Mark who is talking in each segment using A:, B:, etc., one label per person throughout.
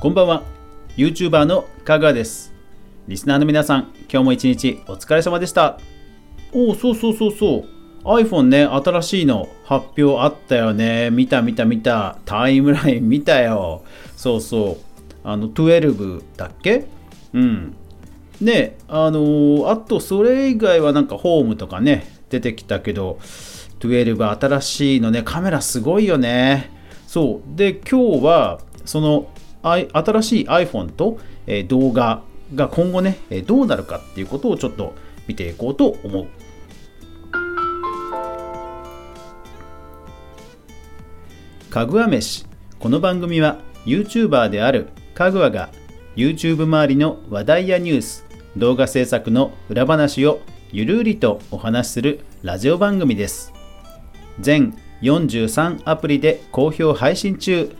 A: こんばんは。YouTuber のかぐわです。リスナーの皆さん今日も一日お疲れ様でした。おおそうそうそうそう。iPhone ね新しいの発表あったよね。見た見た見た。タイムライン見たよ。そうそう。あの12だっけ？うん。ねあのー、あとそれ以外はなんかホームとかね出てきたけど12新しいのねカメラすごいよね。そう。で今日はその新しい iPhone と、え動画が今後ねどうなるかっていうことをちょっと見ていこうと思う。かぐわ飯。この番組は YouTuber であるかぐわが YouTube 周りの話題やニュース動画制作の裏話をゆるりとお話しするラジオ番組です。全43アプリで好評配信中。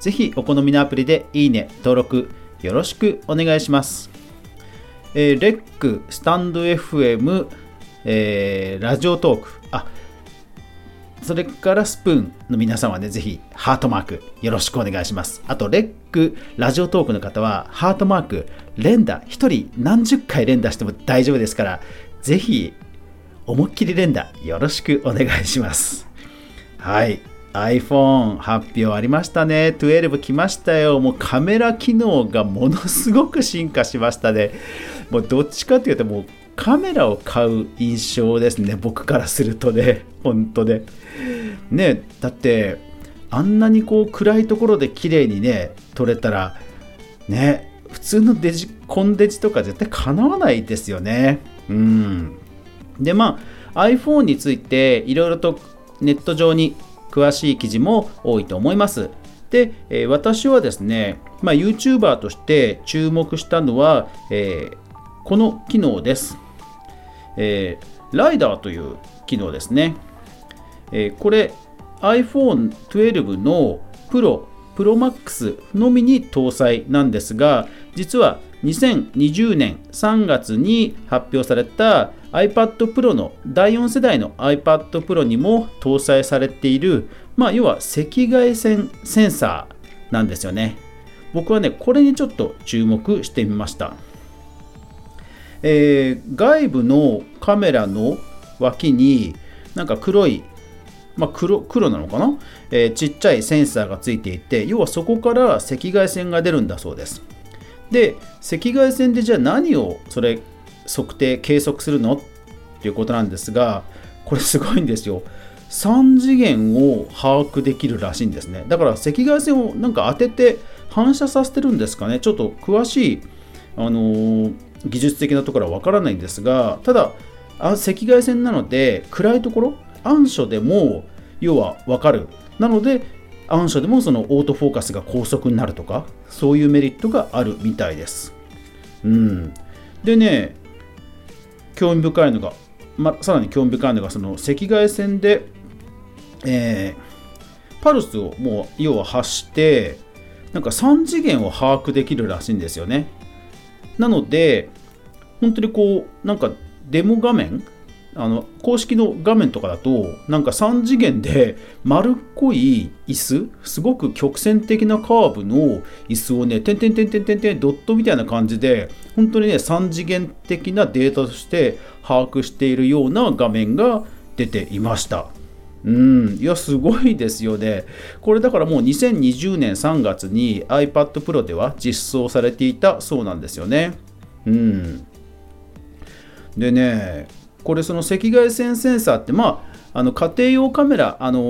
A: ぜひお好みのアプリでいいね登録よろしくお願いします、えー、レックスタンド FM、えー、ラジオトークあそれからスプーンの皆さんはね、ぜひハートマークよろしくお願いします。あと、レックラジオトークの方は、ハートマーク、連打、1人何十回連打しても大丈夫ですから、ぜひ、思いっきり連打よろしくお願いします。はい。iPhone 発表ありましたね。12来ましたよ。もうカメラ機能がものすごく進化しましたね。もうどっちかというと、もうカメラを買う印象ですね。僕からするとね。本当で。ね、だって、あんなにこう暗いところで綺麗にね、撮れたら、ね、普通のデジコンデジとか絶対かなわないですよね。うん。で、まあ、iPhone についていろいろとネット上に詳しい記事も多いと思います。で、え、私はですね、まあ、YouTuber として注目したのは、えー、この機能です。えー、ライダーという機能ですね。えこれ iPhone12 の Pro、Pro Max のみに搭載なんですが、実は2020年3月に発表された iPad Pro の第4世代の iPad Pro にも搭載されている、まあ、要は赤外線センサーなんですよね。僕はね、これにちょっと注目してみました。えー、外部のカメラの脇になんか黒い、まあ黒、黒なのかな、えー、ちっちゃいセンサーがついていて要はそこから赤外線が出るんだそうですで赤外線でじゃあ何をそれ測定計測するの？っていうことなんですがこれすごいんですよ。3次元を把握できるらしいんですね。だから赤外線をなんか当てて反射させてるんですかね？ちょっと詳しいあのー、技術的なところはわからないんですがただ赤外線なので暗いところ？暗所でも要はわかる。なので暗所でもそのオートフォーカスが高速になるとかそういうメリットがあるみたいです。うん。でね興味深いのが、まさらに興味深いのがその赤外線で、えー、パルスをもう要は発してなんか3次元を把握できるらしいんですよね。なので本当にこうなんかデモ画面あの公式の画面とかだとなんか3次元で丸っこい椅子すごく曲線的なカーブの椅子をね点々点々点々ドットみたいな感じで本当にね3次元的なデータとして把握しているような画面が出ていました。うん、いや、すごいですよね。これだからもう2020年3月に iPad Pro では実装されていたそうなんですよね。うん。でね、これその赤外線センサーってまああの家庭用カメラ、あの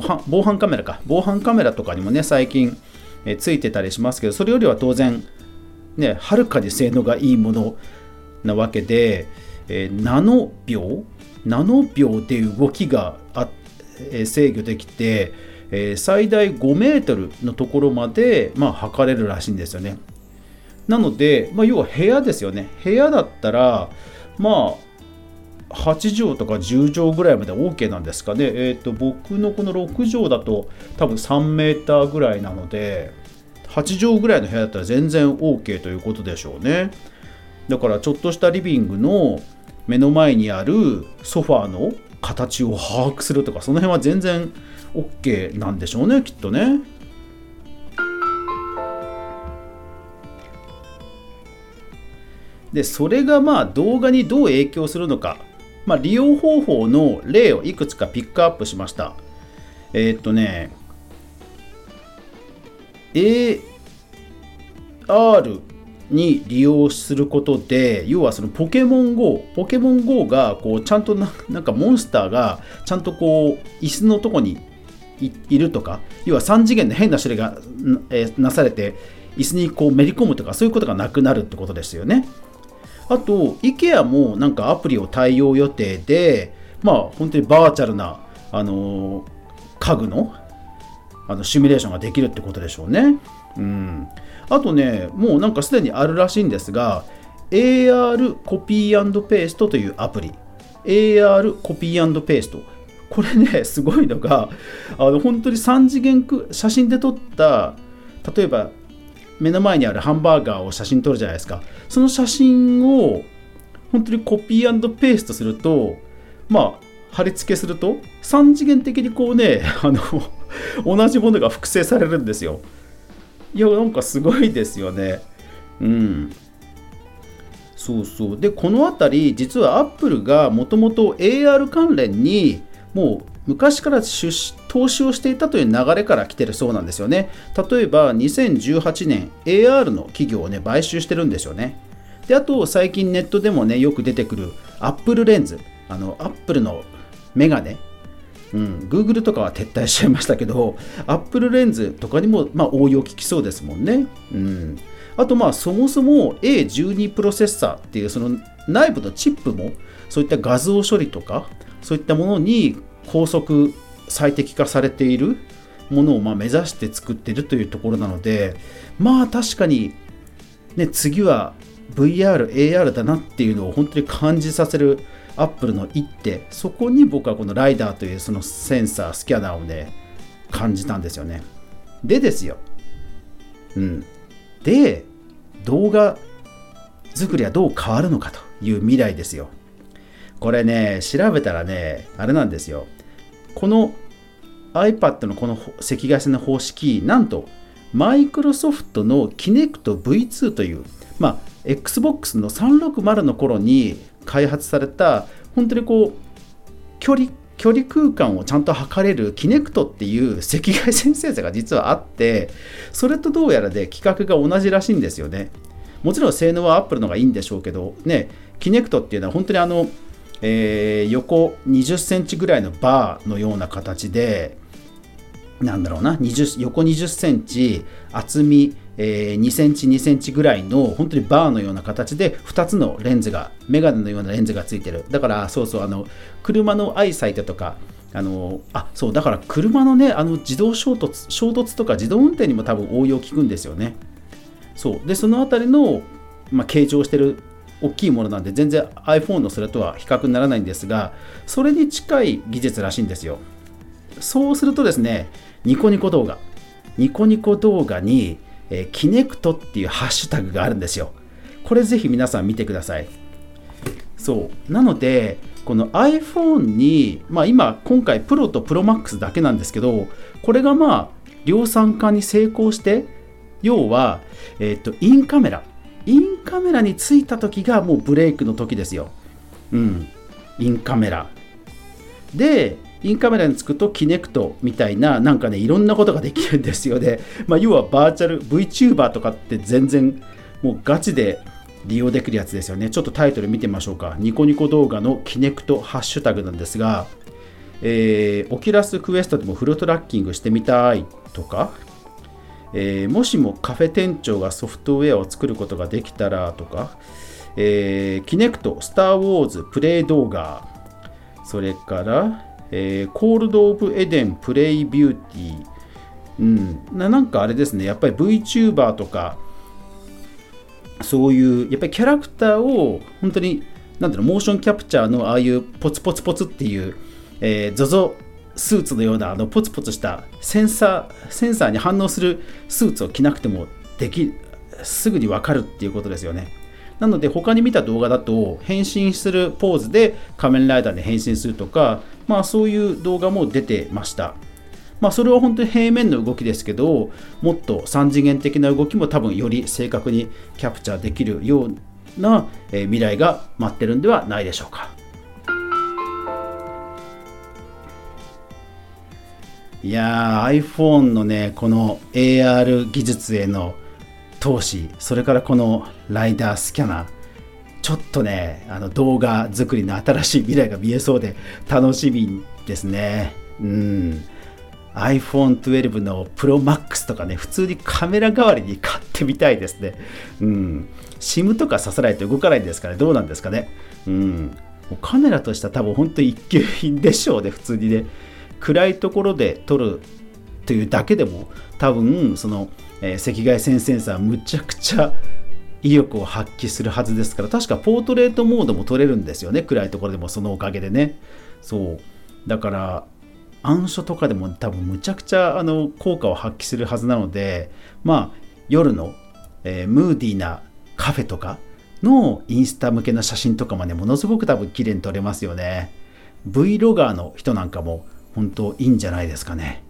A: ー、防犯カメラか。防犯カメラとかにもね最近えついてたりしますけどそれよりは当然ねはるかに性能がいいものなわけで、えー、ナノ秒？ナノ秒で動きがあ、えー、制御できて、えー、最大5メートルのところまで、まあ、測れるらしいんですよね。なので、まあ、要は部屋ですよね。部屋だったらまあ8畳とか10畳ぐらいまで OK なんですかね、えーと、僕のこの6畳だと多分3メーターぐらいなので8畳ぐらいの部屋だったら全然 OK ということでしょうね。だからちょっとしたリビングの目の前にあるソファーの形を把握するとかその辺は全然 OK なんでしょうねきっとね。でそれがまあ動画にどう影響するのか。まあ、利用方法の例をいくつかピックアップしました。えー、っとね AR に利用することで要はそのポケモン GO ポケモン GO がこうちゃんとなんかモンスターがちゃんとこう椅子のとこにいるとか要は3次元で変な処理が、え、なされて椅子にこうめり込むとかそういうことがなくなるってことですよね。あと IKEA もなんかアプリを対応予定でまあ本当にバーチャルなあの、家具のあのシミュレーションができるってことでしょうねうんあとね、もうなんかすでにあるらしいんですが、AR コピーペーストというアプリ。AR コピーペースト。これね、すごいのが、あの本当に3次元写真で撮った、例えば目の前にあるハンバーガーを写真撮るじゃないですか。その写真を本当にコピーペーストすると、まあ、貼り付けすると、3次元的にこうね、あの同じものが複製されるんですよ。いやなんかすごいですよねうんそうそうでこの辺り実はアップルがもともと AR 関連にもう昔から出資投資をしていたという流れから来てるそうなんですよね。例えば2018年 AR の企業をね買収してるんですよね。であと最近ネットでもねよく出てくる Apple レンズ。あの Apple のメガネ。うん、Google とかは撤退しちゃいましたけど Apple レンズとかにも、まあ、応用効きそうですもんね。うん、あとまあそもそも A12 プロセッサーっていうその内部のチップもそういった画像処理とかそういったものに高速最適化されているものをま目指して作ってるというところなのでまあ確かに、ね、次は VR、AR だなっていうのを本当に感じさせるアップルの一手。そこに僕はこのライダーというそのセンサースキャナーをね感じたんですよね。でですよ。うん。で動画作りはどう変わるのかという未来ですよ。これね調べたらねあれなんですよ。この iPad のこの赤外線の方式なんとマイクロソフトの Kinect V2 というまあ Xbox の360の頃に開発された本当にこう距離距離空間をちゃんと測れるキネクトっていう赤外線センサーが実はあってそれとどうやらで規格が同じらしいんですよね。もちろん性能はアップルの方がいいんでしょうけどねキネクトっていうのは本当にあの、えー、横20センチぐらいのバーのような形でなんだろうな20横20センチ厚みえー、2センチ2センチぐらいの本当にバーのような形で2つのレンズがメガネのようなレンズがついてる。だからそうそうあの車のアイサイトとかあのあそうだから車のねあの自動衝突衝突とか自動運転にも多分応用効くんですよね。そう。でその辺りの、まあ、形状してる大きいものなんで全然 iPhone のそれとは比較にならないんですがそれに近い技術らしいんですよそうするとですねニコニコ動画ニコニコ動画にえー、キネクトっていうハッシュタグがあるんですよ。これぜひ皆さん見てください。そう。なので、この iPhone に、まあ今、今回プロとプロマックスだけなんですけど、これがまあ、量産化に成功して、要は、え、ー、と、インカメラ。インカメラについた時がもうブレイクの時ですよ。うん。インカメラ。で、インカメラにつくとキネクトみたいななんかねいろんなことができるんですよね、まあ、要はバーチャル VTuber とかって全然もうガチで利用できるやつですよねちょっとタイトル見てみましょうかニコニコ動画のキネクトハッシュタグなんですが、えー、 Oculus Quest でもフルトラッキングしてみたいとか、えー、もしもカフェ店長がソフトウェアを作ることができたらとか、えー、キネクトスター・ウォーズプレイ動画それからえー、コールド・オブ・エデン・プレイ・ビューティー、うん、なんかあれですね、やっぱり VTuber とか、そういう、やっぱりキャラクターを本当に、なんていうの、モーションキャプチャーのああいうポツポツポツっていう、えー、ZOZO スーツのようなあのポツポツしたセンサー、センサーに反応するスーツを着なくてもでき、すぐにわかるっていうことですよね。なので他に見た動画だと変身するポーズで仮面ライダーに変身するとか、まあそういう動画も出てました。まあそれは本当に平面の動きですけど、もっと3次元的な動きも多分より正確にキャプチャーできるような、未来が待ってるんではないでしょうか。いやー iPhone のねこの AR 技術への投資それからこのライダースキャナーちょっとねあの動画作りの新しい未来が見えそうで楽しみですね。うん。iPhone12 の ProMax とかね普通にカメラ代わりに買ってみたいですね。うん。SIM とかささないと動かないんですかね。どうなんですかね。うん。カメラとしては多分本当に一級品でしょうね普通にね。暗いところで撮るというだけでも多分その、えー、赤外線センサーむちゃくちゃ威力を発揮するはずですから確かポートレートモードも撮れるんですよね暗いところでもそのおかげでね。そう。だから暗所とかでも多分むちゃくちゃあの効果を発揮するはずなのでまあ夜の、えー、ムーディーなカフェとかのインスタ向けの写真とかもねものすごく多分綺麗に撮れますよね。Vlogger の人なんかも本当いいんじゃないですかね。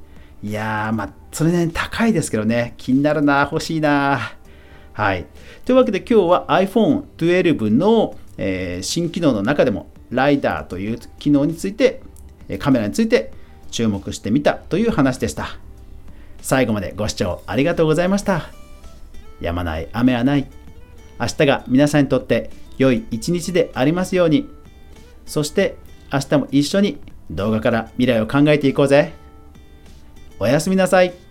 A: いやー、まあ、それね、高いですけどね、気になるな、欲しいな。はい。というわけで今日は iPhone12 の、えー、新機能の中でも、ライダーという機能について、カメラについて注目してみたという話でした。最後までご視聴ありがとうございました。やまない雨はない。明日が皆さんにとって良い一日でありますように。そして明日も一緒に動画から未来を考えていこうぜ。おやすみなさい。